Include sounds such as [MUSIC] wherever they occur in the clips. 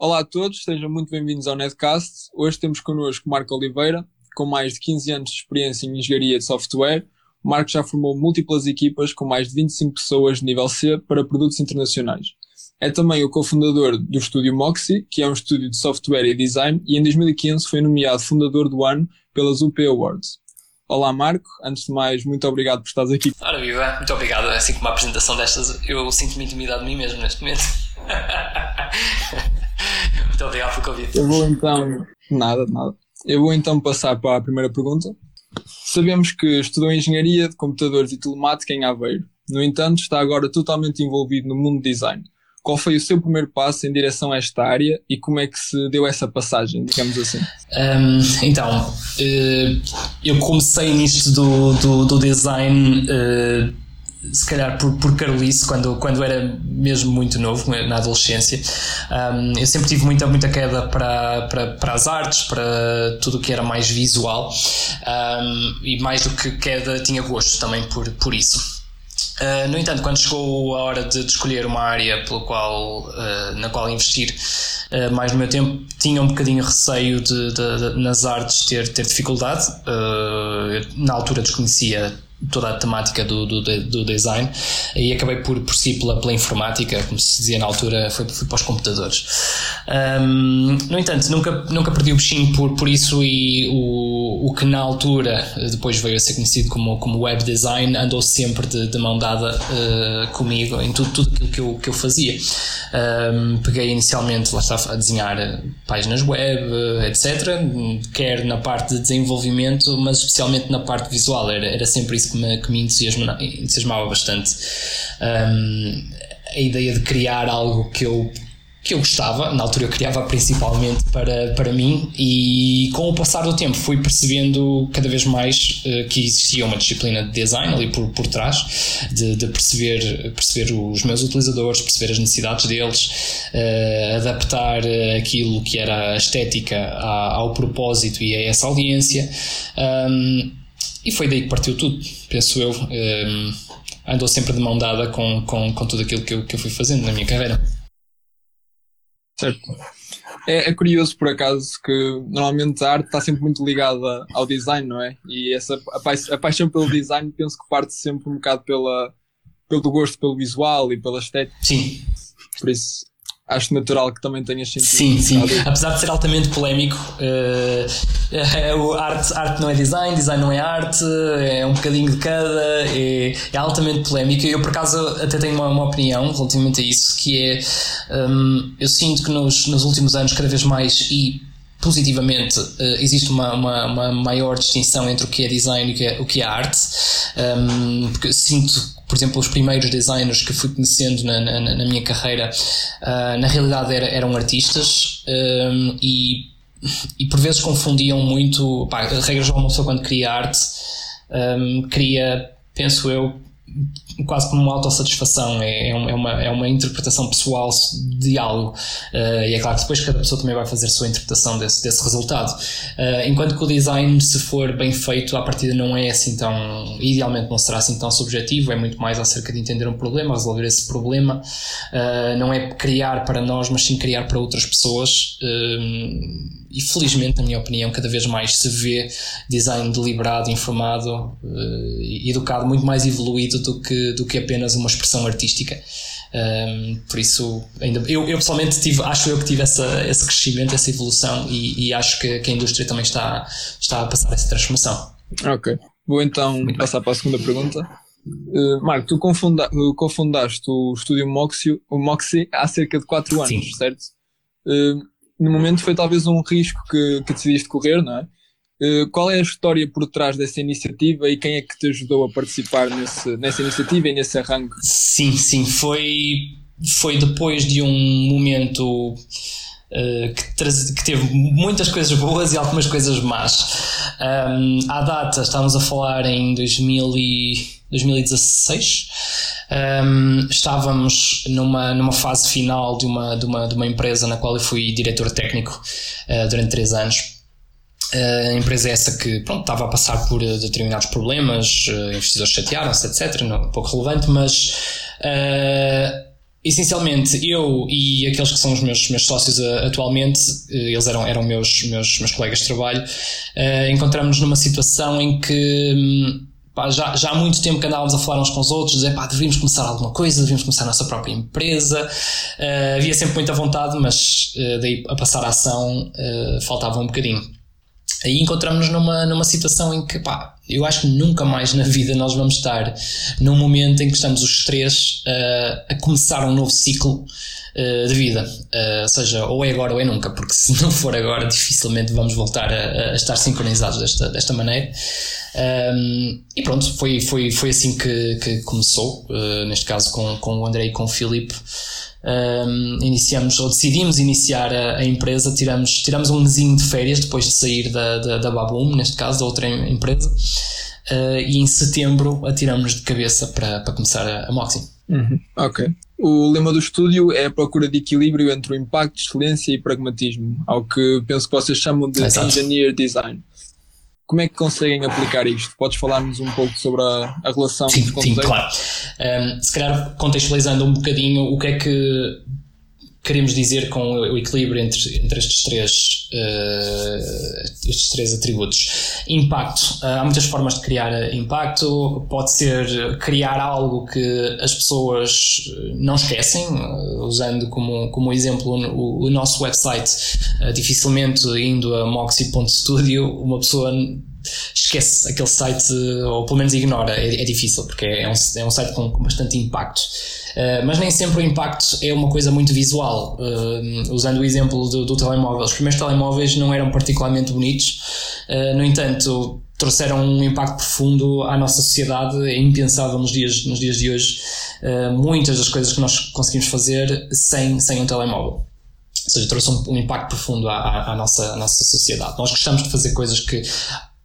Olá a todos, sejam muito bem-vindos ao Netcast. Hoje temos connosco Marco Oliveira, com mais de 15 anos de experiência em engenharia de software. Marco já formou múltiplas equipas com mais de 25 pessoas de nível C para produtos internacionais. É também o cofundador do estúdio Moxie, que é um estúdio de software e design, e em 2015 foi nomeado fundador do ano pelas UP Awards. Olá Marco, antes de mais, muito obrigado por estares aqui. Ora viva, muito obrigado. Assim como uma apresentação destas, eu sinto-me intimidado de mim mesmo neste momento. [LAUGHS] muito obrigado pelo convite. Eu vou então. Nada, nada. Eu vou então passar para a primeira pergunta. Sabemos que estudou Engenharia de Computadores e Telemática em Aveiro. No entanto, está agora totalmente envolvido no mundo design. Qual foi o seu primeiro passo em direção a esta área e como é que se deu essa passagem, digamos assim? Um, então, uh, eu comecei nisto do, do, do design. Se calhar por, por Carolice, quando, quando era mesmo muito novo, na adolescência. Um, eu sempre tive muita, muita queda para, para, para as artes, para tudo o que era mais visual, um, e mais do que queda, tinha gosto também por, por isso. Uh, no entanto, quando chegou a hora de, de escolher uma área pelo qual, uh, na qual investir uh, mais no meu tempo, tinha um bocadinho receio de, de, de nas artes ter, ter dificuldade. na altura desconhecia toda a temática do, do, do, design e acabei por, por seguir pela, pela informática, como se dizia na altura, foi, para os computadores. Um, no entanto, nunca, nunca perdi o bichinho por, por isso e o, o que na altura depois veio a ser conhecido como, como web design andou sempre de, de mão dada uh, comigo em tudo, tudo aquilo que eu, que eu fazia. Um, peguei inicialmente, lá estava a desenhar páginas web, etc., quer na parte de desenvolvimento, mas especialmente na parte visual, era, era sempre isso que me, que me entusiasma, entusiasmava bastante. Um, a ideia de criar algo que eu que eu gostava, na altura eu criava principalmente para, para mim e com o passar do tempo fui percebendo cada vez mais uh, que existia uma disciplina de design ali por, por trás, de, de perceber, perceber os meus utilizadores, perceber as necessidades deles, uh, adaptar aquilo que era a estética ao propósito e a essa audiência. Um, e foi daí que partiu tudo, penso eu. Um, andou sempre de mão dada com, com, com tudo aquilo que eu, que eu fui fazendo na minha carreira. Certo. É, é, curioso, por acaso, que normalmente a arte está sempre muito ligada ao design, não é? E essa, a, pa a paixão pelo design penso que parte sempre um bocado pela, pelo gosto pelo visual e pela estética. Sim. Por isso, acho natural que também tenhas sentido. Sim, sim. Apesar de ser altamente polémico, [LAUGHS] uh, arte, arte não é design, design não é arte, é um bocadinho de cada, é, é altamente polémico. Eu, por acaso, até tenho uma, uma opinião relativamente a isso, que é, um, eu sinto que nos, nos últimos anos, cada vez mais, e positivamente uh, existe uma, uma, uma, maior distinção entre o que é design e o que é, o que é arte um, porque sinto por exemplo, os primeiros designers que fui conhecendo na, na, na minha carreira, uh, na realidade era, eram artistas um, e, e por vezes confundiam muito. Pá, a regra geral, uma pessoa quando cria arte, um, cria, penso eu, quase como uma autossatisfação, é, é, uma, é uma interpretação pessoal de algo. Uh, e é claro que depois cada pessoa também vai fazer a sua interpretação desse, desse resultado. Uh, enquanto que o design, se for bem feito, à partida não é assim tão. idealmente não será assim tão subjetivo, é muito mais acerca de entender um problema, resolver esse problema. Uh, não é criar para nós, mas sim criar para outras pessoas. e felizmente, na minha opinião, cada vez mais se vê design deliberado, informado, educado, muito mais evoluído do que do que apenas uma expressão artística. Um, por isso, ainda, eu, eu pessoalmente tive, acho eu que tive essa, esse crescimento, essa evolução e, e acho que, que, a indústria também está, está a passar essa transformação. Ok, vou então Muito passar bem. para a segunda pergunta. Uh, Marco, tu confunda, cofundaste o estúdio Moxie, o Moxie há cerca de 4 anos, Sim. certo? Uh, no momento foi talvez um risco que, que decidiste correr, não é? Eh, qual é a história por trás dessa iniciativa e quem é que te ajudou a participar nesse, nessa iniciativa e nesse arranque? Sim, sim, foi, foi depois de um momento uh, que, que, teve muitas coisas boas e algumas coisas más. Um, à data, estávamos a falar em 2000 e, 2016. Um, estávamos numa, numa fase final de uma, de, uma, de uma empresa na qual eu fui diretor técnico uh, durante três anos a empresa é essa que pronto, estava a passar por eh, determinados problemas, uh, investidores chatearam-se, etc. Não, um pouco relevante, mas uh, essencialmente eu e aqueles que são os meus, meus sócios uh, atualmente, uh, eles eram, eram meus, meus, meus colegas de trabalho, uh, encontramos numa situação em que um, pá, já, já há muito tempo que andávamos a falar uns com os outros, dizer pá, deveríamos começar alguma coisa, deveríamos começar a nossa própria empresa. havia sempre muita vontade, mas daí a passar a ação faltava um bocadinho. Aí encontramos-nos numa, numa situação em que, pá, eu acho que nunca mais na vida nós vamos estar num momento em que estamos os três uh, a começar um novo ciclo uh, de vida. Uh, ou seja, ou é agora ou é nunca, porque se não for agora, dificilmente vamos voltar a, a estar sincronizados desta, desta maneira. Um, ehm, e pronto, foi, foi, foi assim que, que começou, neste caso com, com o André e com o Filipe um, iniciamos ou decidimos iniciar a, a, empresa, tiramos, tiramos um mesinho de férias depois de sair da, da, da Baboom, neste caso, da outra empresa, uh, e em setembro atiramos de cabeça para, para começar a, a Moxie. Uhum. Ok. O lema do estúdio é a procura de equilíbrio entre o impacto, excelência e pragmatismo, ao que penso que vocês chamam de Exato. engineer design. Como é que conseguem aplicar isto? Podes falar-nos um pouco sobre a, a relação sim, sim, claro. Um, se calhar contextualizando um bocadinho o que é que queremos dizer com o equilíbrio entre, entre estes, três, uh, estes três atributos. Impacto. Uh, há muitas formas de criar impacto. Pode ser criar algo que as pessoas não esquecem, uh, usando como, como exemplo o, o nosso website. dificilmente indo a moxie.studio, uma pessoa esquece aquele site, ou pelo menos ignora, é, é difícil, porque é um, é um site com, com bastante impacto. Uh, mas nem sempre o impacto é uma coisa muito visual. Uh, usando o exemplo do, do, telemóvel, os primeiros telemóveis não eram particularmente bonitos, uh, no entanto, trouxeram um impacto profundo à nossa sociedade. É impensável nos dias, nos dias de hoje muitas das coisas que nós conseguimos fazer sem, sem um telemóvel. Ou seja, trouxe um, um impacto profundo à, à, nossa, à nossa sociedade. Nós gostamos de fazer coisas que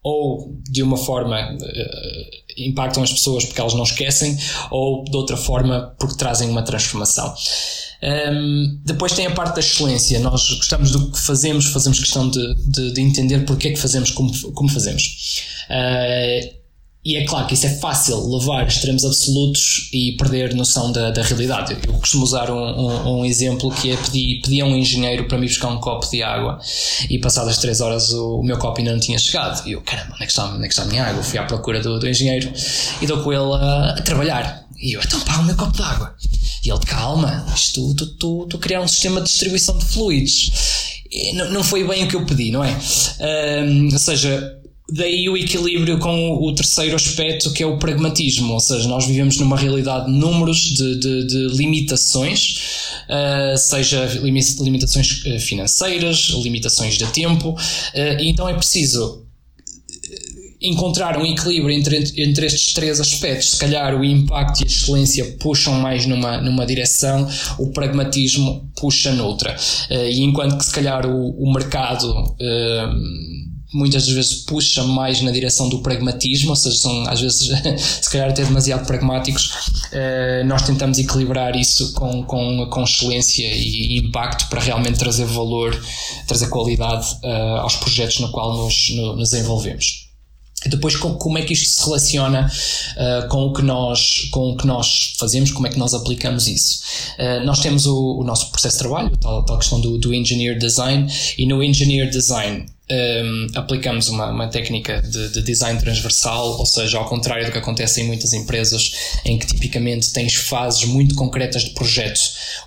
ou de uma forma uh, impactam as pessoas porque elas não esquecem, ou de outra forma porque trazem uma transformação. Um, depois tem a parte da excelência. Nós gostamos do que fazemos, fazemos questão de, de, de entender porque é que fazemos como, como fazemos. Uh, e é claro que isso é fácil levar extremos absolutos e perder noção da, da realidade. Eu costumo usar um, um, um exemplo que é pedir, pedir a um engenheiro para me buscar um copo de água e passadas 3 horas o, o, meu copo ainda não tinha chegado. E eu, caramba, onde é que está, onde é que está a minha água? fui à procura do, do engenheiro e dou com ele a, a trabalhar. E eu, então paga o meu copo de água. E ele, calma, isto, tu, tu, tu criar um sistema de distribuição de fluidos. E não, não foi bem o que eu pedi, não é? Um, ou seja, Daí o equilíbrio com o terceiro aspecto que é o pragmatismo, ou seja, nós vivemos numa realidade de números, de, de, de limitações, uh, seja limitações eh, financeiras, limitações de tempo, uh, então é preciso encontrar um equilíbrio entre, entre estes três aspectos. Se calhar o impacto e a excelência puxam mais numa, numa direção, o pragmatismo puxa noutra. Uh, e enquanto que se calhar o, o mercado. Muitas das vezes puxa mais na direção do pragmatismo, ou seja, são às vezes [LAUGHS] se calhar até demasiado pragmáticos. Uh, nós tentamos equilibrar isso com, com, com excelência e impacto para realmente trazer valor, trazer qualidade uh, aos projetos no qual nos, no, nos envolvemos. Depois como é que isto se relaciona uh, com, o que nós, com o que nós fazemos, como é que nós aplicamos isso. Uh, nós temos o, o, nosso processo de trabalho, tal, tal questão do, do Engineer Design, e no Engineer Design um, aplicamos uma, uma técnica de, de, design transversal, ou seja, ao contrário do que acontece em muitas empresas, em que tipicamente tens fases muito concretas de projeto,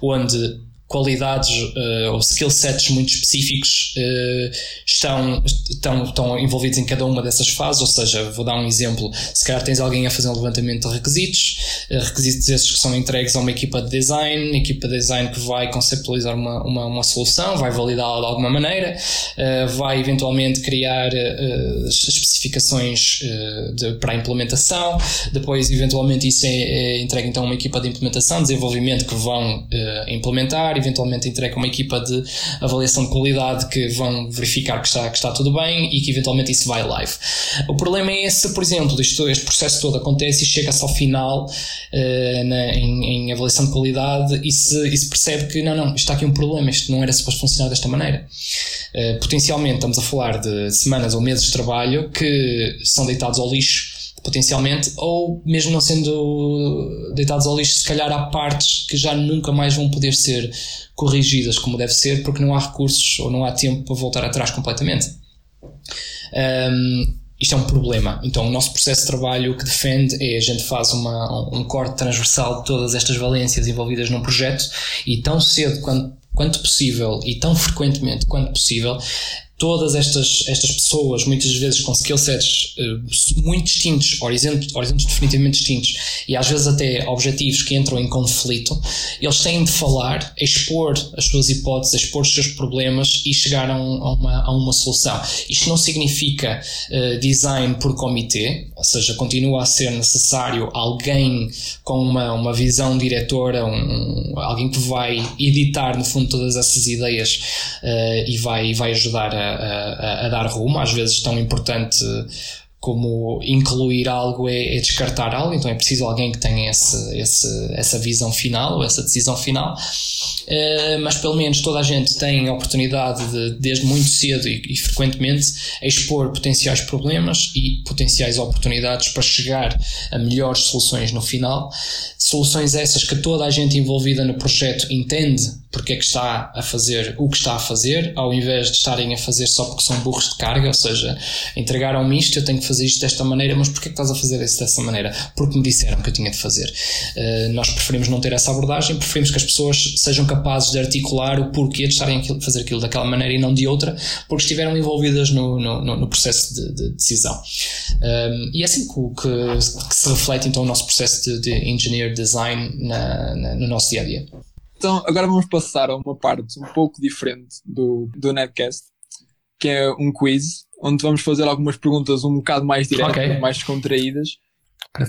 onde qualidades uh, ou skill sets muito específicos uh, estão, estão, estão envolvidos em cada uma dessas fases, ou seja, vou dar um exemplo, se calhar tens alguém a fazer um levantamento de requisitos, uh, requisitos esses que são entregues a uma equipa de design, equipa de design que vai conceptualizar uma, uma, uma solução, vai validá-la de alguma maneira, vai eventualmente criar especificações de, para a implementação, depois eventualmente isso é, é entregue então a uma equipa de implementação, desenvolvimento que vão implementar, eventualmente entrega uma equipa de avaliação de qualidade que vão verificar que está, que está tudo bem e que eventualmente isso vai live. O problema é esse, por exemplo, isto, este processo todo acontece e chega-se ao final uh, na, em, em, avaliação de qualidade e se, e se percebe que não, não, está aqui um problema, isto não era suposto funcionar desta maneira. Uh, potencialmente estamos a falar de semanas ou meses de trabalho que são deitados ao lixo potencialmente, ou mesmo não sendo deitados ao lixo, se calhar há partes que já nunca mais vão poder ser corrigidas como deve ser, porque não há recursos ou não há tempo para voltar atrás completamente. Um, isto é um problema. Então, o nosso processo de trabalho que defende é a gente faz uma, um corte transversal de todas estas valências envolvidas num projeto e tão cedo quanto, quanto possível e tão frequentemente quanto possível todas estas, estas pessoas, muitas vezes com skill sets uh, muito distintos, horizontes, horizontes definitivamente distintos, e às vezes até objetivos que entram em conflito, eles têm de falar, expor as suas hipóteses, expor os seus problemas e chegar a, um, uma, a uma solução. Isto não significa uh, design por comitê, ou seja, continua a ser necessário alguém com uma, uma visão diretora, um, alguém que vai editar, no fundo, todas essas ideias uh, e vai, vai ajudar a a, a, dar rumo, às vezes tão importante como incluir algo é, é, descartar algo, então é preciso alguém que tenha esse, esse, essa visão final ou essa decisão final. Uh, mas pelo menos toda a gente tem a oportunidade de, desde muito cedo e, e, frequentemente, expor potenciais problemas e potenciais oportunidades para chegar a melhores soluções no final. Soluções essas que toda a gente envolvida no projeto entende porque é que está a fazer o que está a fazer, ao invés de estarem a fazer só porque são burros de carga, ou seja, entregaram-me isto, eu tenho que fazer isto desta maneira, mas porquê que estás a fazer isso dessa maneira? Porque me disseram que eu tinha de fazer. Uh, nós preferimos não ter essa abordagem, preferimos que as pessoas sejam capazes de articular o porquê de estarem a fazer aquilo daquela maneira e não de outra, porque estiveram envolvidas no, no, no processo de, de decisão. Um, ehm, e é assim que, que, que, se reflete então o nosso processo de, de engineer design na, na, no nosso dia a dia. Então, agora vamos passar a uma parte um pouco diferente do, do Netcast, que é um quiz, onde vamos fazer algumas perguntas um bocado mais diretas, okay. mais descontraídas,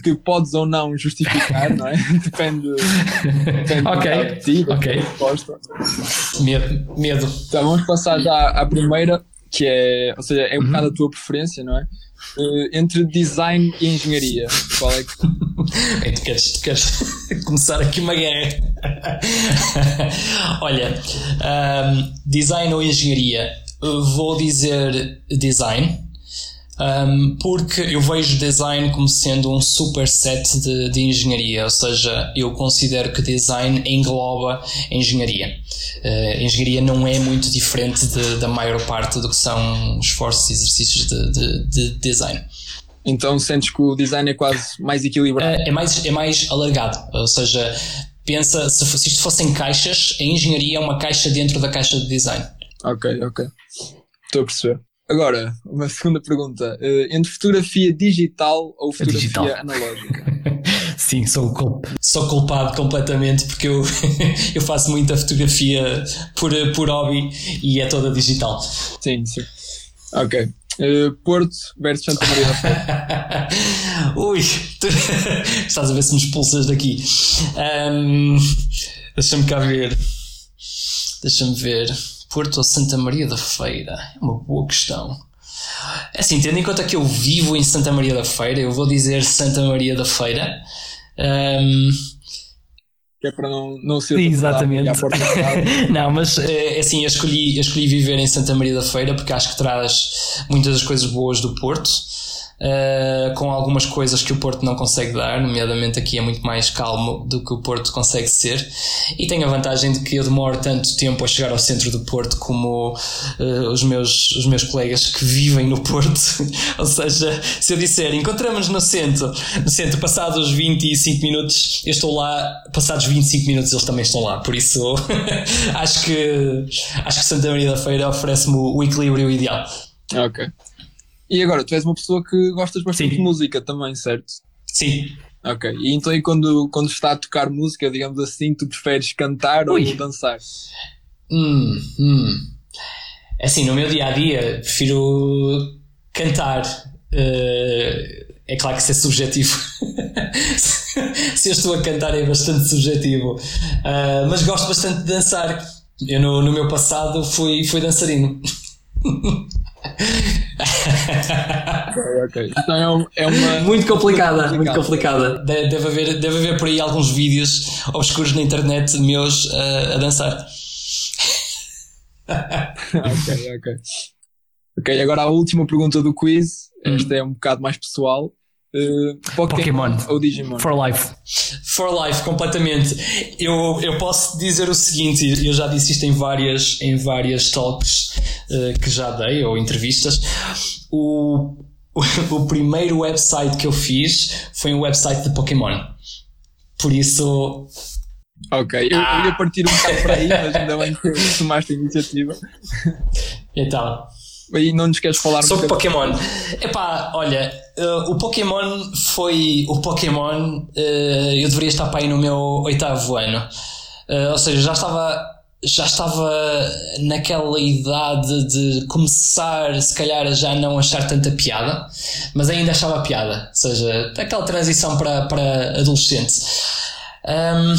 que podes ou não justificar, não é? [LAUGHS] depende, depende ok, de ti, ok. resposta. Medo, medo. Então vamos passar já à primeira, que é, ou seja, é um uhum. bocado a tua preferência, não é? Uh, entre design e engenharia, qual é que. tu queres, tu queres [LAUGHS] começar aqui uma guerra? [LAUGHS] Olha, um, design ou engenharia? Vou dizer design. Um, porque eu vejo design como sendo um superset de, de engenharia, ou seja, eu considero que design engloba engenharia. Uh, engenharia não é muito diferente de, da maior parte do que são esforços e exercícios de, de, de design. Então sentes que o design é quase mais equilibrado? Uh, é, mais, é mais alargado, ou seja, pensa, se, se isto fossem caixas, a engenharia é uma caixa dentro da caixa de design. Ok, ok. Estou a perceber. Agora, uma segunda pergunta. Uh, entre fotografia digital ou fotografia digital. analógica? [LAUGHS] Sim, sou, culp... sou culpado completamente porque eu, [LAUGHS] eu faço muita fotografia por, por hobby e é toda digital. Sim, sim. Ok. Uh, Porto versus Santa Maria da Feira. [LAUGHS] Ui, tu... estás a ver se me expulsas daqui. Um, Deixa-me cá ver. Deixa-me ver. Porto ou Santa Maria da Feira? É uma boa questão. É assim, tendo em conta que eu vivo em Santa Maria da Feira, eu vou dizer Santa Maria da Feira. Um... Que é para não, não ser. Exatamente. [LAUGHS] não, mas é assim, eu escolhi, eu escolhi viver em Santa Maria da Feira porque acho que traz muitas das coisas boas do Porto uh, com algumas coisas que o Porto não consegue dar, nomeadamente aqui é muito mais calmo do que o Porto consegue ser, e tem a vantagem de que eu demoro tanto tempo a chegar ao centro do Porto como uh, os, meus, os meus colegas que vivem no Porto. [LAUGHS] Ou seja, se eu disser encontramos no centro, no centro passados 25 minutos, eu estou lá, passados 25 minutos eles também estão lá, por isso [LAUGHS] acho que acho que Santa Maria da Feira oferece-me o equilíbrio ideal. Ok. E agora, tu és uma pessoa que gostas bastante Sim. de música também, certo? Sim. Ok. E então e quando, quando está a tocar música, digamos assim, tu preferes cantar Ui. ou dançar? Hum, hum. É assim, no meu dia a dia prefiro cantar. Uh, é claro que isso é subjetivo. [LAUGHS] Se eu estou a cantar é bastante subjetivo. Uh, mas gosto bastante de dançar. Eu no, no meu passado fui, fui dançarino. [LAUGHS] ok, ok. Então é, é uma. [LAUGHS] Muito complicada, muito complicada. Deve haver, deve haver por aí alguns vídeos obscuros na internet meus uh, a dançar. ok, ok. Ok, agora a última pergunta do quiz. Esta é um bocado mais pessoal. Uh, Pokémon, Pokémon, ou Digimon? For life. For life, completamente. Eu, eu posso dizer o seguinte, eu já disse isto em várias, em várias talks uh, que já dei, ou entrevistas. O, o, [LAUGHS] o, primeiro website que eu fiz foi um website de Pokémon. Por isso. Ok, eu, ah. eu ia partir um bocado para aí, mas ainda bem que tomaste a iniciativa. [LAUGHS] Então. E não nos queres falar sobre um Pokémon. Epá, olha, uh, o Pokémon foi. O Pokémon, uh, eu deveria estar para aí no meu oitavo ano. Uh, ou seja, já estava. Já estava naquela idade de começar, se calhar, a já não achar tanta piada, mas ainda achava piada. Ou seja, aquela transição para, para adolescente. Um,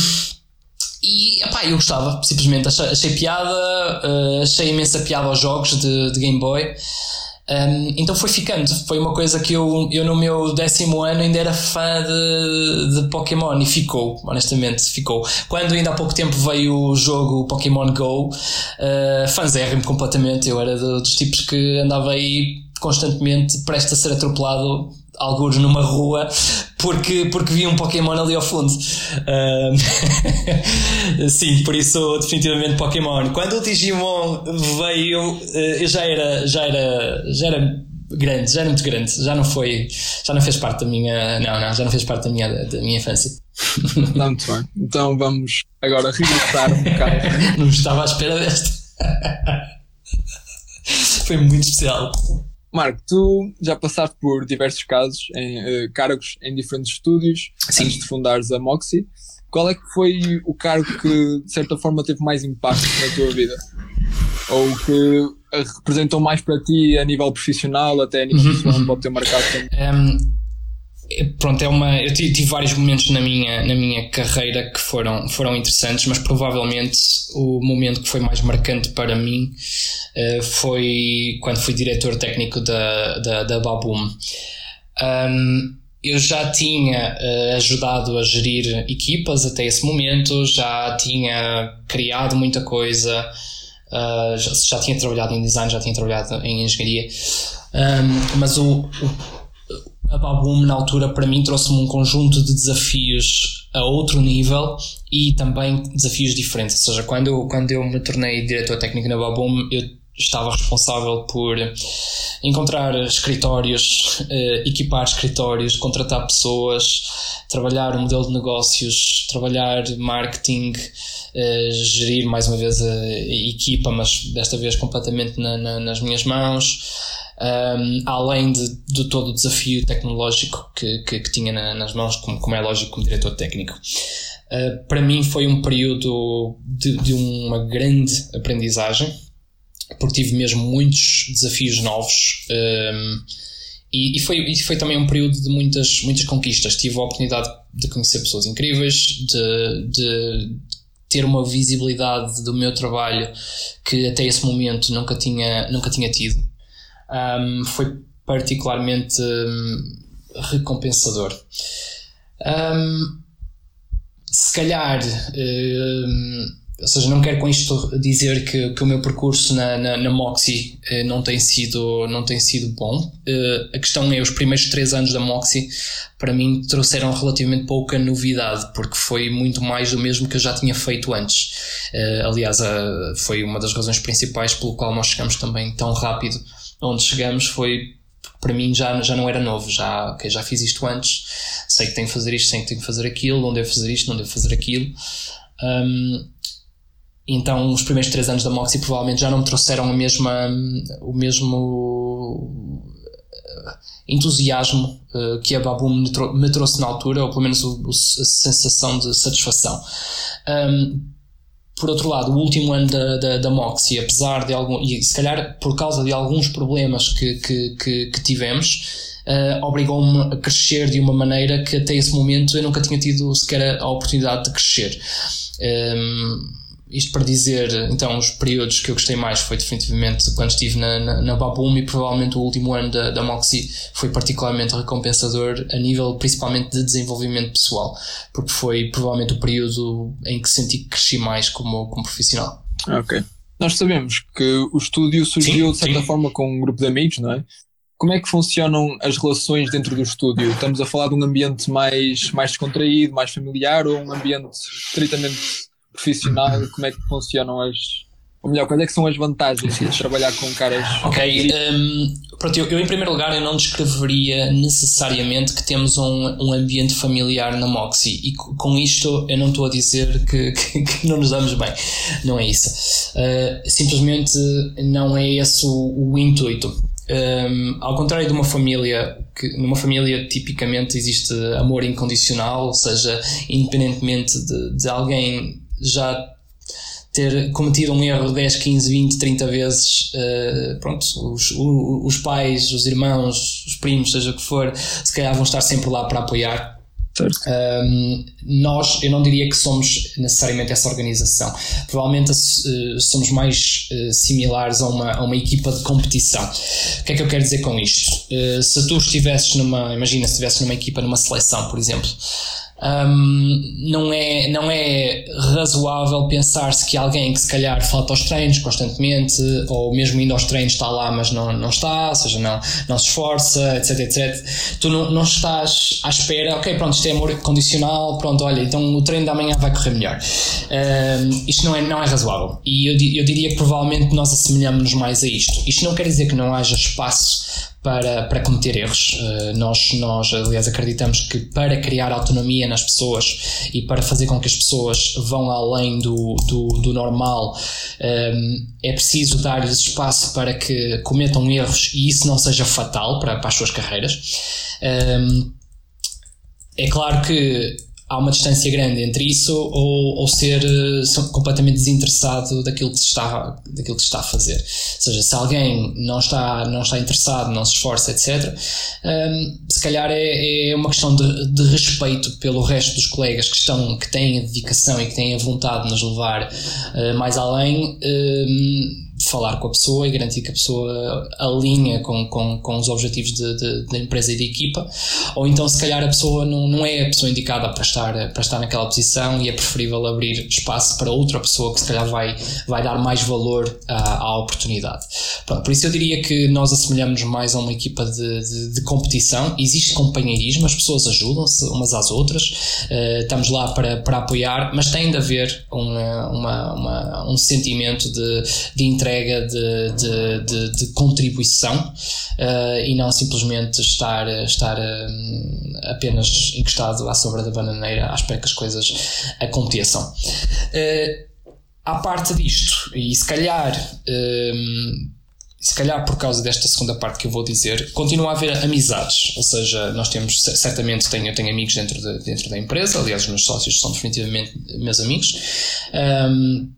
e epá, eu gostava, simplesmente achei, achei piada, uh, achei imensa piada aos jogos de, de Game Boy. Um, então foi ficando, foi uma coisa que eu, eu no meu décimo ano ainda era fã de, de Pokémon e ficou, honestamente, ficou. Quando ainda há pouco tempo veio o jogo Pokémon Go, uh, fanzérrimo completamente, eu era dos tipos que andava aí constantemente prestes a ser atropelado alguns numa rua porque, porque vi um Pokémon ali ao fundo. Uh, [LAUGHS] sim, por isso definitivamente Pokémon. Quando o Digimon veio, eh, eu já era, já era, já era grande, já era muito grande, já não foi, já não fez parte da minha, não, não, já não fez parte da minha, da minha infância. Não, muito bem. Então vamos agora regressar um bocado. [LAUGHS] não estava à espera desta. [LAUGHS] foi muito especial. Marco, tu já passaste por diversos casos, em, uh, cargos em diferentes estúdios, Sim. antes de fundares a Moxie. Qual é que foi o cargo que, de certa forma, teve mais impacto na tua vida? Ou que representou mais para ti a nível profissional, até a nível uhum, pessoal, uhum. pode ter marcado também? Um, pronto, é uma. Eu tive vários momentos na minha, na minha carreira que foram, foram interessantes, mas provavelmente o momento que foi mais marcante para mim uh, foi quando fui diretor técnico da, da, da Baboom. Um, eu já tinha uh, ajudado a gerir equipas até esse momento, já tinha criado muita coisa, uh, já, já, tinha trabalhado em design, já tinha trabalhado em engenharia, um, mas o, o a Baboom na altura para mim trouxe-me um conjunto de desafios a outro nível e também desafios diferentes. Ou seja, quando eu, quando eu me tornei diretor técnico na Baboom, eu estava responsável por encontrar escritórios, eh, equipar escritórios, contratar pessoas, trabalhar o modelo de negócios, trabalhar marketing, eh, gerir mais uma vez a equipa, mas desta vez completamente na, na, nas minhas mãos um, além de, de, todo o desafio tecnológico que, que, que tinha na, nas mãos, como, como, é lógico, como diretor técnico. Uh, para mim foi um período de, de, uma grande aprendizagem, porque tive mesmo muitos desafios novos. Um, e, e, foi, e foi também um período de muitas, muitas conquistas. Tive a oportunidade de conhecer pessoas incríveis, de, de ter uma visibilidade do meu trabalho que até esse momento nunca tinha, nunca tinha tido um, foi particularmente um, recompensador. Um, se calhar, ou seja, não quero com isto dizer que, que o meu percurso na, na, na Moxie uh, não, tem sido, não tem sido bom. Uh, a questão é, os primeiros três anos da Moxie, para mim, trouxeram relativamente pouca novidade, porque foi muito mais do mesmo que eu já tinha feito antes. Uh, aliás, foi uma das razões principais pelo qual nós chegamos também tão rápido onde chegamos foi para mim já, já não era novo, já, okay, já fiz isto antes, sei que tenho que fazer isto, sei que tenho que fazer aquilo, não devo fazer isto, não devo fazer aquilo. Um, então os primeiros três anos da Moxie provavelmente já não me trouxeram a mesma, o mesmo entusiasmo uh, que a Baboom me, me, trouxe na altura, ou pelo menos o, o, a sensação de satisfação. Um, por outro lado, o último ano da, da, da Moxie, apesar de algum, e se calhar por causa de alguns problemas que, que, que, que tivemos, uh, obrigou-me a crescer de uma maneira que até esse momento eu nunca tinha tido sequer a oportunidade de crescer. Um, ehm, isto para dizer, então, os períodos que eu gostei mais foi definitivamente quando estive na, na, na Baboom e provavelmente o último ano da, da Moxie foi particularmente recompensador a nível principalmente de desenvolvimento pessoal, porque foi provavelmente o período em que senti que cresci mais como, como profissional. Ok. Nós sabemos que o estúdio surgiu sim, de certa sim. forma com um grupo de amigos, não é? como é que funcionam as relações dentro do estúdio? Estamos a falar de um ambiente mais, mais descontraído, mais familiar ou um ambiente estritamente profissional? [LAUGHS] Como é que funcionam as. Ou melhor, quais é que são as vantagens de trabalhar com caras. Ok, um, pronto, eu, eu, em primeiro lugar eu não descreveria necessariamente que temos um, um ambiente familiar na Moxie e com isto eu não estou a dizer que, [LAUGHS] que, que, não nos damos bem, não é isso. Uh, simplesmente não é esse o, o intuito. Um, ao contrário de uma família, que numa família tipicamente existe amor incondicional, ou seja, independentemente de, de alguém já ter cometido um erro 10, 15, 20, 30 vezes, uh, pronto, os, os pais, os irmãos, os primos, seja o que for, se calhar vão estar sempre lá para apoiar um, nós, eu não diria que somos necessariamente essa organização. Provavelmente uh, somos mais uh, similares a uma, a uma equipa de competição. O que é que eu quero dizer com isto? Uh, se tu estivesses numa, imagina se estivesses numa equipa, numa seleção, por exemplo, um, não, é, não é razoável pensar-se que alguém que se calhar falta aos treinos constantemente, ou mesmo indo aos treinos está lá, mas não, não está, ou seja, não, não se esforça, etc, etc. Tu não, não estás à espera, ok, pronto, isto é amor condicional, pronto, olha, então o treino da manhã vai correr melhor. Um, isto não é, não é razoável. E eu, eu diria que provavelmente nós assemelhamos-nos mais a isto. Isto não quer dizer que não haja espaço para, para cometer erros. Uh, nós, nós, aliás, acreditamos que para criar autonomia nas pessoas e para fazer com que as pessoas vão além do, do, do normal, ehm, é preciso dar-lhes espaço para que cometam erros e isso não seja fatal para, para as suas carreiras. Ehm, é claro que há uma distância grande entre isso ou, ou ser uh, completamente desinteressado daquilo que se está daquilo que se está a fazer. Ou seja se alguém não está não está interessado não se esforça etc ehm, se calhar é, é uma questão de, de, respeito pelo resto dos colegas que estão que têm a dedicação e que têm a vontade de nos levar uh, mais além ehm, falar com a pessoa e garantir que a pessoa alinha com, com, com os objetivos da empresa e da equipa, ou então se calhar a pessoa não, não é a pessoa indicada para estar, para estar naquela posição e é preferível abrir espaço para outra pessoa que se calhar vai, vai dar mais valor à, à oportunidade. Pronto, por isso eu diria que nós assemelhamos mais a uma equipa de, de, de competição, existe companheirismo, as pessoas ajudam-se umas às outras, uh, estamos lá para, para apoiar, mas tem de haver uma, uma, uma um sentimento de, de entrega entrega de, de, de, de contribuição uh, e não simplesmente estar, estar uh, apenas encostado à sobra da bananeira à espera que as coisas aconteçam. Uh, à parte disto, e se calhar se calhar por causa desta segunda parte que eu vou dizer, continua a haver amizades. Ou seja, nós temos, certamente tenho, tenho amigos dentro, de, dentro da empresa, aliás, os meus sócios são definitivamente meus amigos. Um,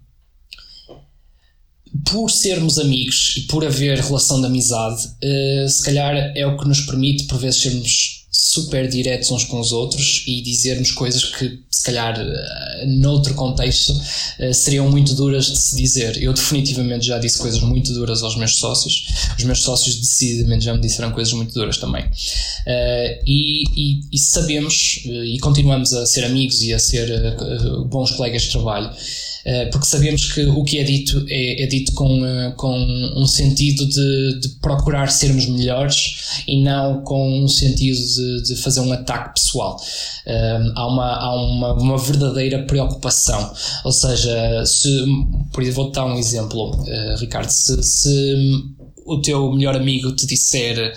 por sermos amigos e por haver relação de amizade, uh, se calhar é o que nos permite, por vezes, sermos super diretos uns com os outros e dizermos coisas que, se calhar, uh, noutro contexto, uh, seriam muito duras de se dizer. Eu, definitivamente, já disse coisas muito duras aos meus sócios. Os meus sócios, decididamente, já me disseram coisas muito duras também. E, e, e, sabemos e continuamos a ser amigos e a ser bons colegas de trabalho. Eh, porque sabemos que o que é dito é, é dito com, eh, com um sentido de, de, procurar sermos melhores e não com um sentido de, de fazer um ataque pessoal. Um, há uma, há uma, uma verdadeira preocupação. Ou seja, se, por exemplo, vou dar um exemplo, uh, Ricardo, se, se o teu melhor amigo te disser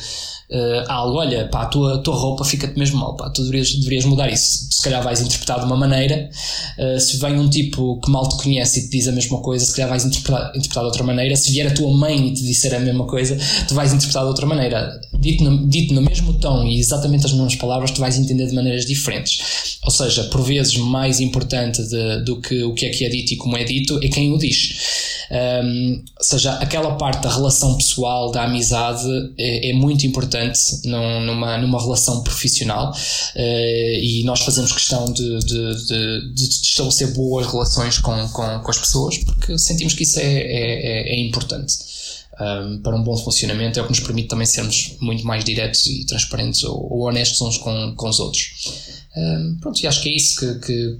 uh, algo, olha, pá, a tua, tua roupa fica-te mesmo mal, pá, tu deverias, deverias mudar isso. Se calhar vais interpretar de uma maneira, uh, se vem um tipo que mal te conhece e te diz a mesma coisa, se calhar vais interpretar, interpretar de outra maneira. Se vier a tua mãe e te disser a mesma coisa, tu vais interpretar de outra maneira. Dito no, dito no mesmo tom e exatamente as mesmas palavras, tu vais entender de maneiras diferentes. Ou seja, por vezes mais importante de, do que o que é que é dito e como é dito é quem o diz. Um, ou seja, aquela parte da relação pessoal, da amizade, é, é muito importante num, numa, numa relação profissional uh, e nós fazemos questão de, de, de, de, estabelecer boas relações com, com, com as pessoas porque sentimos que isso é, é, é, é importante. Um, para um bom funcionamento é o que nos permite também sermos muito mais diretos e transparentes ou, ou honestos uns com, com os outros. Um, pronto, e acho que é isso que, que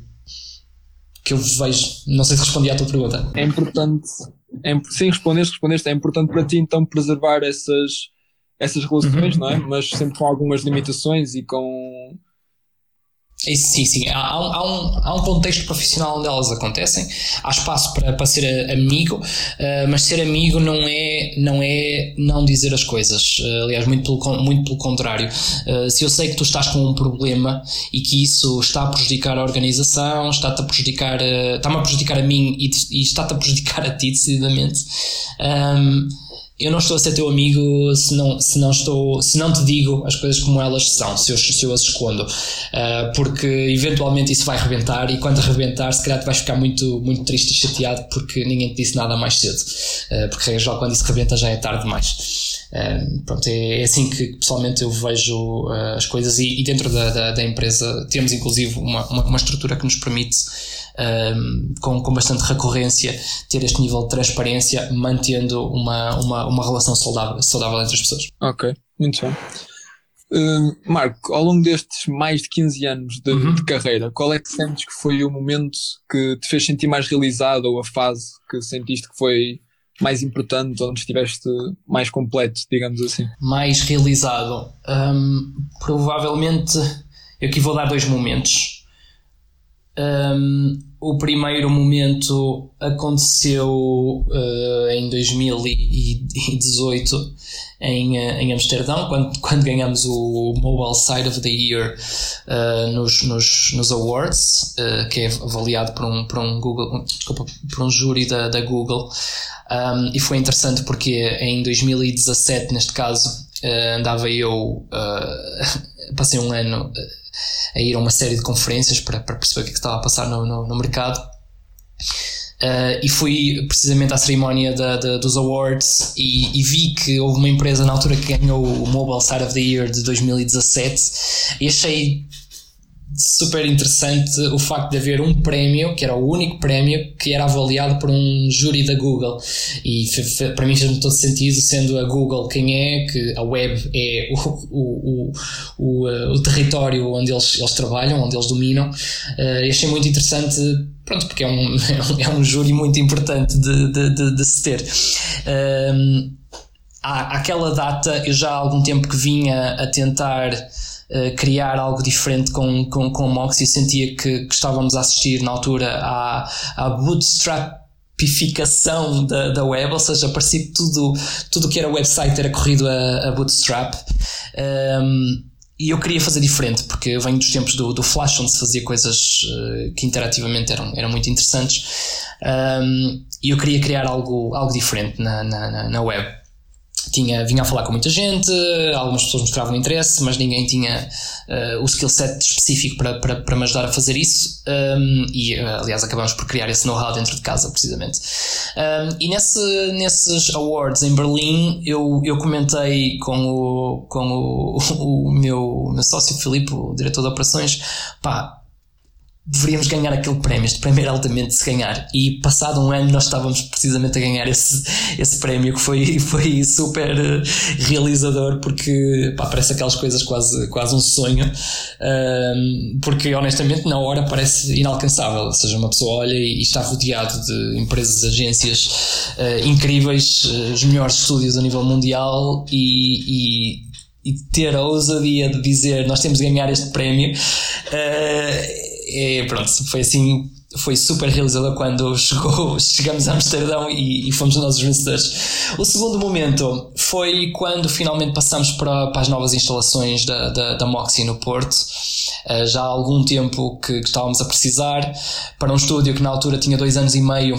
que eu vejo. Não sei se respondi à tua pergunta. É importante, é, sim, respondeste, respondeste. É importante para ti então preservar essas, essas relações, uhum. não é? Mas sempre com algumas limitações e com Sim, sim. Há, há, um, há um contexto profissional onde elas acontecem. Há espaço para, para ser amigo, uh, mas ser amigo não é, não é não dizer as coisas. Uh, aliás, muito pelo, muito pelo contrário. Uh, se eu sei que tu estás com um problema e que isso está a prejudicar a organização, está-te a prejudicar, está-me a prejudicar a mim e, e está-te a prejudicar a ti, decididamente. Um, ehm, eu não estou a ser teu amigo se não, se não, estou, se não te digo as coisas como elas são, se eu, se eu as escondo. Uh, porque eventualmente isso vai rebentar e quando rebentar, se calhar tu vais ficar muito, muito triste e chateado porque ninguém te disse nada mais cedo. Uh, porque já quando isso rebenta já é tarde demais. Uh, pronto, é, é, assim que pessoalmente eu vejo as coisas e, e dentro da, da, da, empresa temos inclusive uma, uma, uma, estrutura que nos permite um, com, com bastante recorrência, ter este nível de transparência, mantendo uma, uma, uma relação saudável, saudável entre as pessoas. Ok, muito bem. Uh, Marco, ao longo destes mais de 15 anos de, uhum. de, carreira, qual é que sentes que foi o momento que te fez sentir mais realizado ou a fase que sentiste que foi mais importante, onde estiveste mais completo, digamos assim? Mais realizado. Um, provavelmente, eu aqui vou dar dois momentos. Um, o primeiro momento aconteceu uh, em 2018 em, uh, em Amsterdão, quando, [LAUGHS] quando ganhamos o Mobile Side of the Year uh, nos, nos, nos Awards, que é avaliado por um, por um, Google, desculpa, por um júri da, da Google. Um, e foi interessante porque em 2017, neste caso, andava eu, [LAUGHS] passei um ano a ir a uma série de conferências para, para perceber o que, é que estava a passar no, no, no mercado. Uh, e fui precisamente à cerimónia da, da, dos awards e, e, vi que houve uma empresa na altura que ganhou o Mobile Side of the Year de 2017 e achei super interessante o facto de haver um prémio, que era o único prémio, que era avaliado por um júri da Google. E para mim fez-me todo sentido, sendo a Google quem é, que a web é o, o, o, o, eh, território onde eles, eles trabalham, onde eles dominam. Uh, achei muito interessante pronto, porque é um, [LAUGHS] é um júri muito importante de, de, de, de se ter. Um, ehm, àquela data, eu já há algum tempo que vinha a tentar criar algo diferente com, com, com o Mox e sentia que, que estávamos a assistir na altura à, à bootstrapificação da, da web, ou seja, parecia que tudo, tudo que era website era corrido a, a bootstrap. Um, e eu queria fazer diferente, porque eu venho dos tempos do, do Flash, onde se fazia coisas uh, que interativamente eram, eram muito interessantes, um, e eu queria criar algo, algo diferente na, na, na web tinha, vinha a falar com muita gente, algumas pessoas mostravam interesse, mas ninguém tinha uh, o skill set específico para, para, para me ajudar a fazer isso. Um, e, uh, aliás, acabamos por criar esse know-how dentro de casa, precisamente. Um, e nesse, nesses awards em Berlim, eu, eu comentei com o, com o, [LAUGHS] o meu, meu sócio Filipe, o diretor de operações, pá deveríamos ganhar aquele prémio. Este prémio era altamente se ganhar. E passado um ano nós estávamos precisamente a ganhar esse, esse prémio que foi, [LAUGHS] foi super eh, realizador porque pá, parece aquelas coisas quase, quase um sonho. Um, porque honestamente na hora parece inalcançável. Ou seja, uma pessoa olha e, e está rodeado de empresas, agências uh, incríveis, uh, os melhores estúdios a nível mundial e, e e ter a ousadia de dizer nós temos de ganhar este prémio uh, é, pronto, foi assim, foi super realizador quando [LAUGHS] chegou, chegamos a Amsterdão e, e, fomos nós os vencedores. O segundo momento foi quando finalmente passamos para, para as novas instalações da, da, da Moxie no Porto. Uh, já há algum tempo que, que estávamos a precisar para um estúdio que na altura tinha dois anos e meio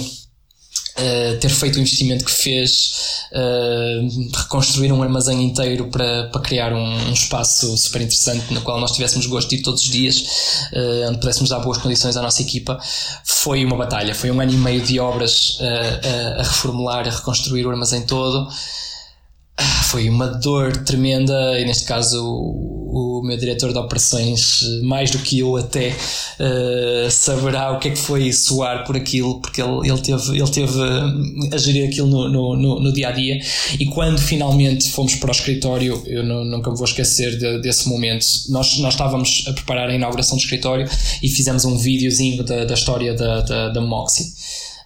Uh, ter feito o investimento que fez, uh, reconstruir um armazém inteiro para, para criar um, um, espaço super interessante no qual nós tivéssemos gosto de ir todos os dias, uh, onde pudéssemos dar boas condições à nossa equipa, foi uma batalha. Foi um ano e meio de obras a reformular, a reconstruir o armazém todo. Ah, foi uma dor tremenda e neste caso o, o, meu diretor de operações mais do que eu até uh, saberá o que é que foi suar por aquilo porque ele, ele teve, ele teve a gerir aquilo no, no, no, no dia a dia. E quando finalmente fomos para o escritório eu não, nunca me vou esquecer de, desse momento. Nós, nós estávamos a preparar a inauguração do escritório e fizemos um videozinho da, da história da, da, da Moxie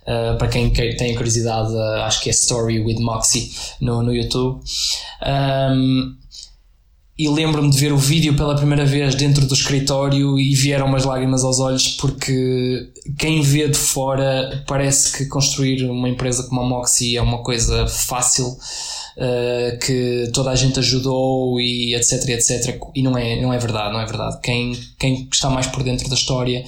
Uh, para quem tem curiosidade, uh, acho que é Story with Moxie no, no YouTube. Um, e lembro-me de ver o vídeo pela primeira vez dentro do escritório e vieram umas lágrimas aos olhos porque quem vê de fora parece que construir uma empresa como a Moxie é uma coisa fácil uh, que toda a gente ajudou e etc, etc. E não é, não é verdade, não é verdade. Quem, quem está mais por dentro da história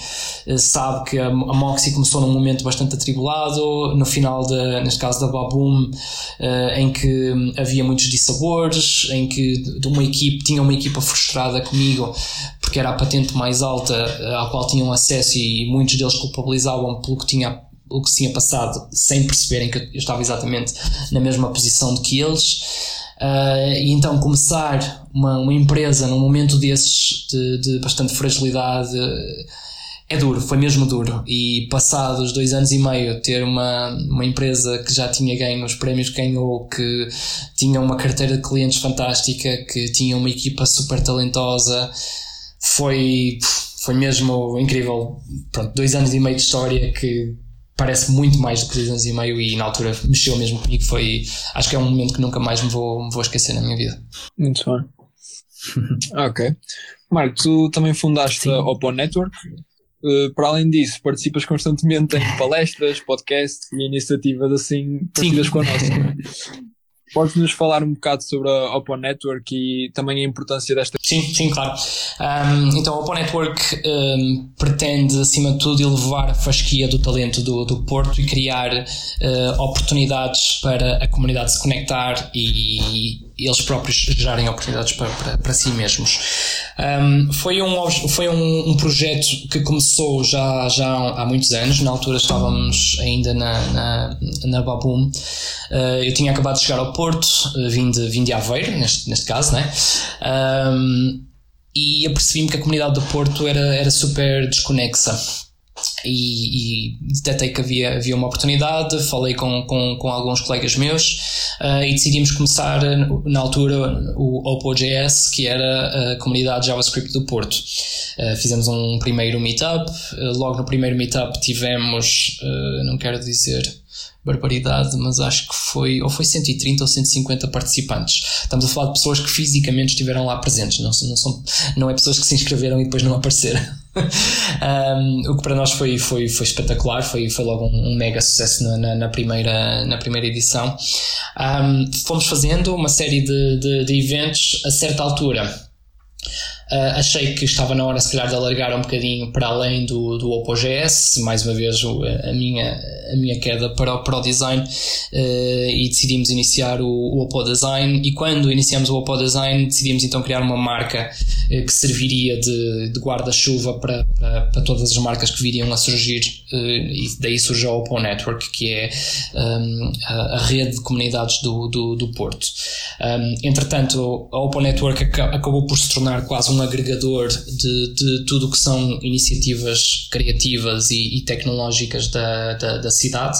uh, sabe que a, Moxie começou num momento bastante atribulado, no final, de, neste caso da Baboom, uh, em que havia muitos dissabores, em que uma equipe, tinha uma equipa frustrada comigo porque era a patente mais alta à qual tinham acesso e muitos deles culpabilizavam pelo que tinha o que se tinha passado sem perceberem que eu estava exatamente na mesma posição do que eles. Uh, e então começar uma, uma empresa num momento desses de, de, bastante fragilidade é duro, foi mesmo duro. E passados dois anos e meio, ter uma, uma empresa que já tinha ganho os prémios que ganhou, que tinha uma carteira de clientes fantástica, que tinha uma equipa super talentosa, foi, foi mesmo incrível. Pronto, dois anos e meio de história que parece muito mais do que dois anos e meio e na altura mexeu mesmo comigo. Foi, acho que é um momento que nunca mais me vou, me vou esquecer na minha vida. Muito bom. [LAUGHS] ok. Marco, tu também fundaste Sim. a Oppo Network. Uh, para além disso, participas constantemente em palestras, podcasts e iniciativas assim parecidas com a nossa. [LAUGHS] Podes nos falar um bocado sobre a Open Network e também a importância desta? Sim, sim, claro. Um, então, a Open Network um, pretende, acima de tudo, elevar a fasquia do talento do, do Porto e criar uh, oportunidades para a comunidade se conectar e, e eles próprios gerarem oportunidades para, para, para si mesmos. Um, foi um, foi um, um, projeto que começou já, já há muitos anos, na altura estávamos ainda na, na, na Babum. Uh, eu tinha acabado de chegar ao Porto, uh, vim, de, vim de Aveiro, neste, neste caso, né? Um, e apercebi-me que a comunidade do Porto era, era super desconexa e, e detectei que havia, havia uma oportunidade, falei com, com, com alguns colegas meus uh, e decidimos começar na altura o OPO.js, que era a comunidade JavaScript do Porto. Uh, fizemos um primeiro meetup, uh, logo no primeiro meetup tivemos, não quero dizer barbaridade, mas acho que foi ou foi 130 ou 150 participantes. Estamos a falar de pessoas que fisicamente estiveram lá presentes, não, não, são, não é pessoas que se inscreveram e depois não apareceram. [LAUGHS] um, o que para nós foi, foi, foi espetacular, foi, foi logo um, um mega sucesso na, na, na, primeira, na primeira edição. Um, fomos fazendo uma série de, de, de eventos a certa altura Uh, achei que estava na hora, se calhar, de alargar um bocadinho para além do, do OPOGS, mais uma vez a minha, a minha queda para, para o design, uh, e decidimos iniciar o, o Oppo Design. E quando iniciamos o Oppo Design, decidimos então criar uma marca uh, que serviria de, de guarda-chuva para, para, para, todas as marcas que viriam a surgir, e daí surge a Oppo Network, que é um, a, a, rede de comunidades do, do, do Porto. Um, entretanto, a Oppo Network acabou por se tornar quase um um agregador de, de tudo o que são iniciativas criativas e, e tecnológicas da, da, da cidade.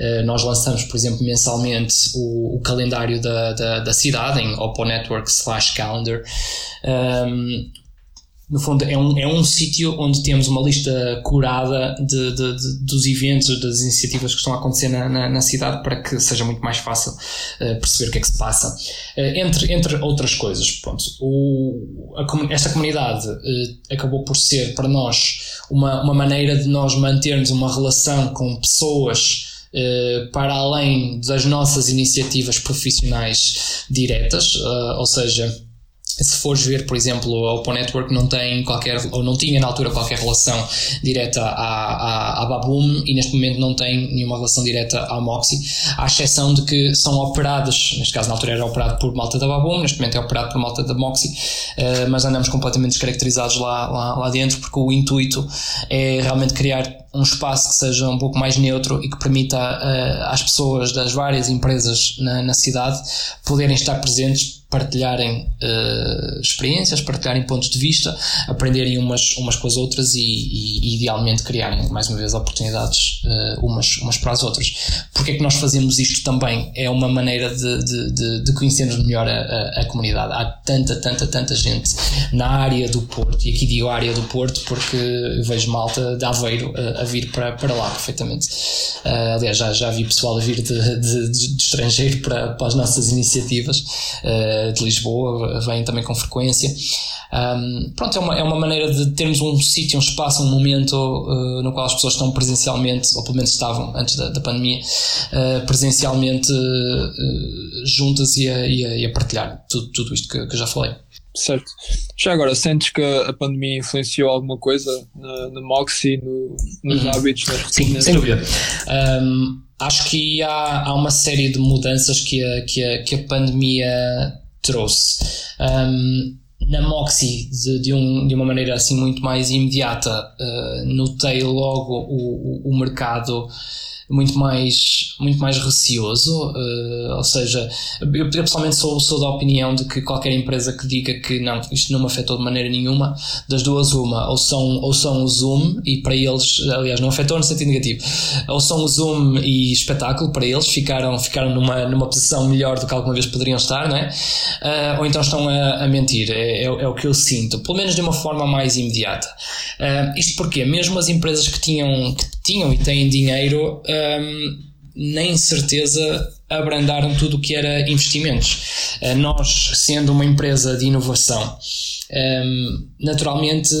Uh, nós lançamos, por exemplo, mensalmente o, o calendário da, da, da, cidade em Oppo Network calendar. Um, no fundo, é um, é um sítio onde temos uma lista curada de, de, de, dos eventos, das iniciativas que estão a acontecer na, na, na cidade para que seja muito mais fácil uh, perceber o que é que se passa. Uh, entre, entre outras coisas, pronto, o, a, esta comunidade uh, acabou por ser para nós uma, uma maneira de nós mantermos uma relação com pessoas para além das nossas iniciativas profissionais diretas, ou seja, se fores ver, por exemplo, a Open Network não tem qualquer, ou não tinha na altura qualquer relação direta à, à, à Baboom e neste momento não tem nenhuma relação direta à Moxie, à exceção de que são operados, neste caso na altura era operado por malta da Baboom, neste momento é operado por malta da Moxie, uh, mas andamos completamente descaracterizados lá, lá, lá dentro porque o intuito é realmente criar um espaço que seja um pouco mais neutro e que permita uh, às pessoas das várias empresas na, na cidade poderem estar presentes partilharem uh, experiências, partilharem pontos de vista, aprenderem umas, umas com as outras e, e, idealmente criarem, mais uma vez, oportunidades uh, umas, umas para as outras. Porque é que nós fazemos isto também? É uma maneira de, de, de, de conhecermos melhor a, a, a, comunidade. Há tanta, tanta, tanta gente na área do Porto, e aqui digo área do Porto porque vejo malta de Aveiro a, vir para, para lá perfeitamente. Uh, aliás, já, já vi pessoal a vir de, de, de estrangeiro para, para as nossas iniciativas. Uh, de Lisboa, vêm também com frequência. Um, pronto, é uma, é uma maneira de termos um sítio, um espaço, um momento uh, no qual as pessoas estão presencialmente, ou pelo menos estavam antes da, da pandemia, uh, presencialmente uh, juntas e a, e, a, e a, partilhar tudo, tudo isto que, que eu já falei. Certo. Já agora, sentes que a pandemia influenciou alguma coisa na, na Moxie, no, nos uhum. hábitos, Sim, sem dúvida. Um, acho que há, há uma série de mudanças que a, que a, que a pandemia trouxe. Um, na Moxie, de, de, um, de, uma maneira assim muito mais imediata, uh, notei logo o, o, o mercado muito mais, muito mais receoso, uh, ou seja, eu, pessoalmente sou, sou da opinião de que qualquer empresa que diga que não, isto não me afetou de maneira nenhuma, das duas uma, ou são, ou são o Zoom, e para eles, aliás, não afetou no sentido negativo, ou são o Zoom e espetáculo, para eles, ficaram, ficaram numa, numa posição melhor do que alguma vez poderiam estar, não é? Uh, ou então estão a, a mentir, é, é, é, o que eu sinto, pelo menos de uma forma mais imediata. Uh, isto porque mesmo as empresas que tinham, que tinham e têm dinheiro, um, nem certeza abrandaram tudo o que era investimentos. Uh, nós, sendo uma empresa de inovação, um, naturalmente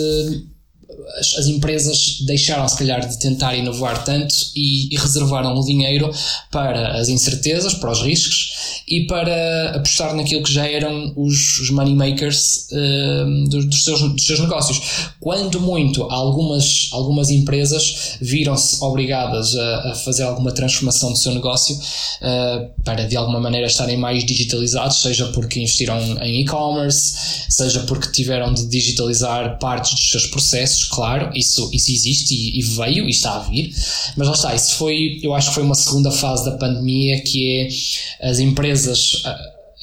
as, as, empresas deixaram se calhar de tentar inovar tanto e, e, reservaram o dinheiro para as incertezas, para os riscos e para apostar naquilo que já eram os, os money makers uh, dos, dos, seus, dos seus negócios. Quando muito, algumas, algumas empresas viram-se obrigadas a, a, fazer alguma transformação do seu negócio uh, para de alguma maneira estarem mais digitalizados, seja porque investiram em e-commerce, seja porque tiveram de digitalizar partes dos seus processos, claro, isso, isso existe e, e veio e está a vir, mas lá está, isso foi, eu acho que foi uma segunda fase da pandemia que é as empresas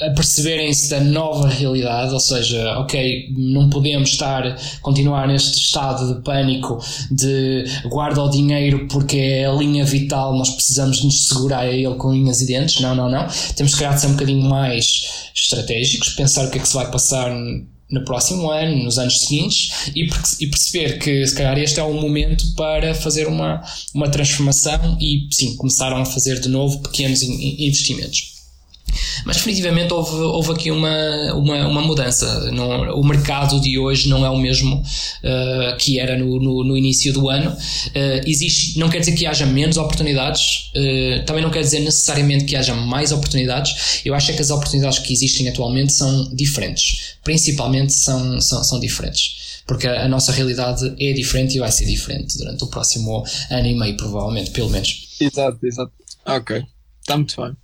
a perceberem-se da nova realidade, ou seja, ok, não podemos estar, continuar neste estado de pânico de guarda o dinheiro porque é a linha vital, nós precisamos nos segurar a ele com unhas e dentes, não, não, não, temos que ser um bocadinho mais estratégicos, pensar o que é que se vai passar no próximo ano, nos anos seguintes, e, e, perceber que se calhar este é o momento para fazer uma, uma transformação e sim, começaram a fazer de novo pequenos investimentos. Mas definitivamente houve, houve aqui uma, uma, uma mudança. Não, o mercado de hoje não é o mesmo uh, que era no, no, no, início do ano. Uh, existe, não quer dizer que haja menos oportunidades, uh, também não quer dizer necessariamente que haja mais oportunidades. Eu acho é que as oportunidades que existem atualmente são diferentes. Principalmente são, são, são diferentes porque a, nossa realidade é diferente e vai ser diferente durante o próximo ano e meio, provavelmente, pelo menos. Exato, exato. Ok, está muito bem.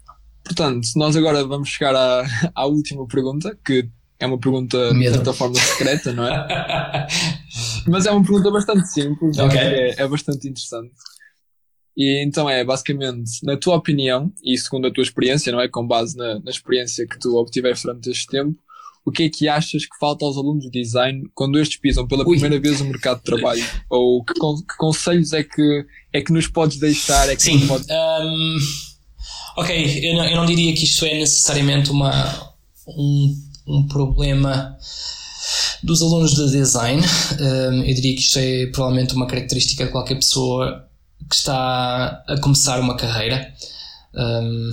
Portanto, nós agora vamos chegar à, [LAUGHS] à última pergunta, que é uma pergunta Medo. de certa forma secreta, não é? [LAUGHS] Mas é uma pergunta bastante simples, okay. é, é bastante interessante. E então é basicamente, na tua opinião, e segundo a tua experiência, não é? Com base na, na experiência que tu obtiveste durante este tempo, o que é que achas que falta aos alunos de design quando estes pisam pela Ui. primeira vez o mercado de trabalho? Ou que, que, conselhos é que, é que nos podes deixar? É que Sim. Podes... Um Ok, eu não, eu não diria que isto é necessariamente uma, um, um problema dos alunos de design. Um, eu diria que isto é provavelmente uma característica de qualquer pessoa que está a começar uma carreira. Um,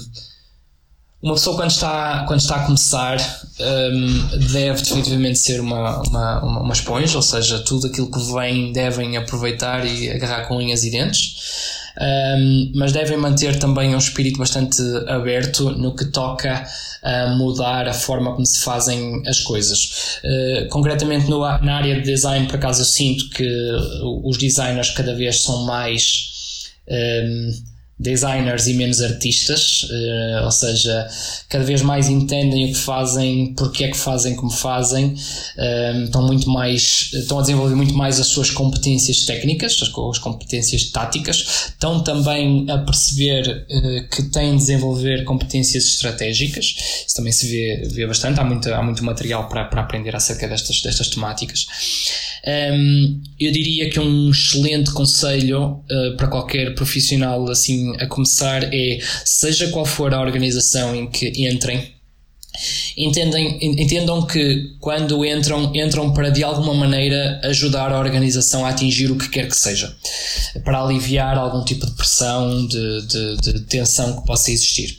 uma pessoa quando está, quando está a começar um, deve definitivamente ser uma, uma, uma, esponja, ou seja, tudo aquilo que vem devem aproveitar e agarrar com unhas e dentes um, mas devem manter também um espírito bastante aberto no que toca a mudar a forma como se fazem as coisas. Uh, concretamente no, na área de design, por acaso, eu sinto que os designers cada vez são mais. Um, designers e menos artistas, uh, ou seja, cada vez mais entendem o que fazem, porque é que fazem como fazem, uh, estão muito mais, estão a desenvolver muito mais as suas competências técnicas, as, as competências táticas, estão também a perceber uh, que têm de desenvolver competências estratégicas, isso também se vê, vê bastante, há muito, há muito material para, para aprender acerca destas, destas temáticas. Um, eu diria que um excelente conselho uh, para qualquer profissional assim a começar é seja qual for a organização em que entrem, Entendem, entendam que quando entram, entram para de alguma maneira ajudar a organização a atingir o que quer que seja, para aliviar algum tipo de pressão, de, de, de tensão que possa existir.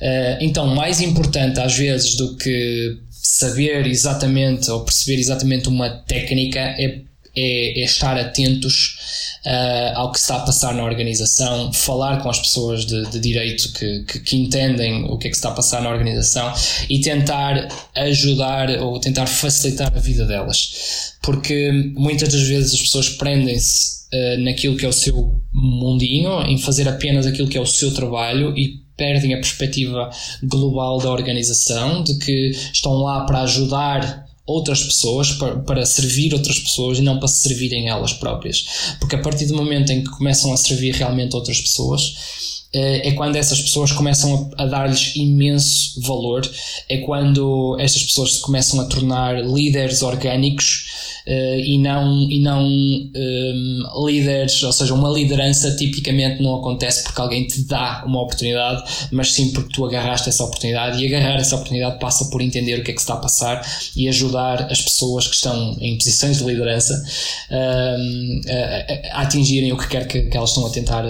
Uh, então, mais importante às vezes do que saber exatamente ou perceber exatamente uma técnica é, é, é estar atentos uh, ao que está a passar na organização, falar com as pessoas de, de direito que, que, que, entendem o que é que está a passar na organização e tentar ajudar ou tentar facilitar a vida delas. Porque muitas das vezes as pessoas prendem-se uh, naquilo que é o seu mundinho, em fazer apenas aquilo que é o seu trabalho e perdem a perspectiva global da organização, de que estão lá para ajudar outras pessoas, para, para servir outras pessoas e não para se servirem elas próprias. Porque a partir do momento em que começam a servir realmente outras pessoas, é quando essas pessoas começam a, a dar-lhes imenso valor, é quando estas pessoas se começam a tornar líderes orgânicos uh, e não, e não um, líderes, ou seja, uma liderança tipicamente não acontece porque alguém te dá uma oportunidade, mas sim porque tu agarraste essa oportunidade e agarrar essa oportunidade passa por entender o que é que se está a passar e ajudar as pessoas que estão em posições de liderança um, a, a, atingirem o que quer que, que elas estão a tentar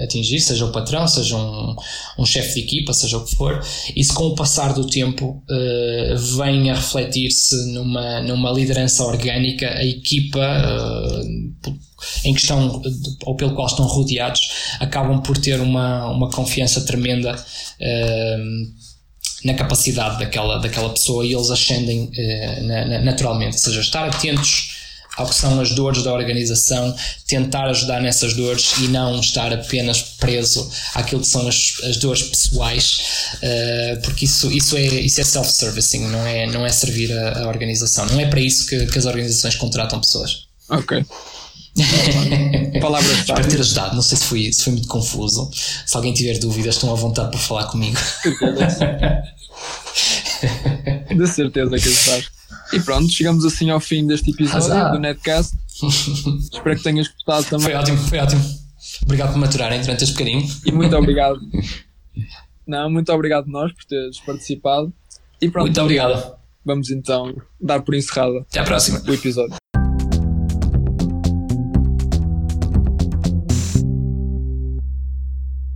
atingir, seja o patrão, seja um, um chefe de equipa, seja o que for. Isso com o passar do tempo uh, vem a refletir-se numa, numa liderança orgânica a equipa uh, em questão ou pelo qual estão rodeados acabam por ter uma, uma confiança tremenda uh, na capacidade daquela, daquela pessoa e eles ascendem na, na, naturalmente. Ou seja, estar atentos ao que são as dores da organização, tentar ajudar nessas dores e não estar apenas preso àquilo que são as, as dores pessoais, uh, porque isso, isso é, isso é self-servicing, não é, não é servir a, a, organização. Não é para isso que, que as organizações contratam pessoas. Ok. [LAUGHS] Palavras Espero ter ajudado. Não sei se foi, se foi muito confuso. Se alguém tiver dúvidas, estão à vontade para falar comigo. [LAUGHS] De certeza que estás. E pronto, chegamos assim ao fim deste episódio Azar. do Netcast. [LAUGHS] Espero que tenhas gostado também. Foi ótimo, foi ótimo. Obrigado por maturarem durante este bocadinho. E muito [LAUGHS] obrigado. Não, muito obrigado nós por teres participado. E pronto. Muito obrigado. Vamos então dar por encerrado Até à próxima. o episódio.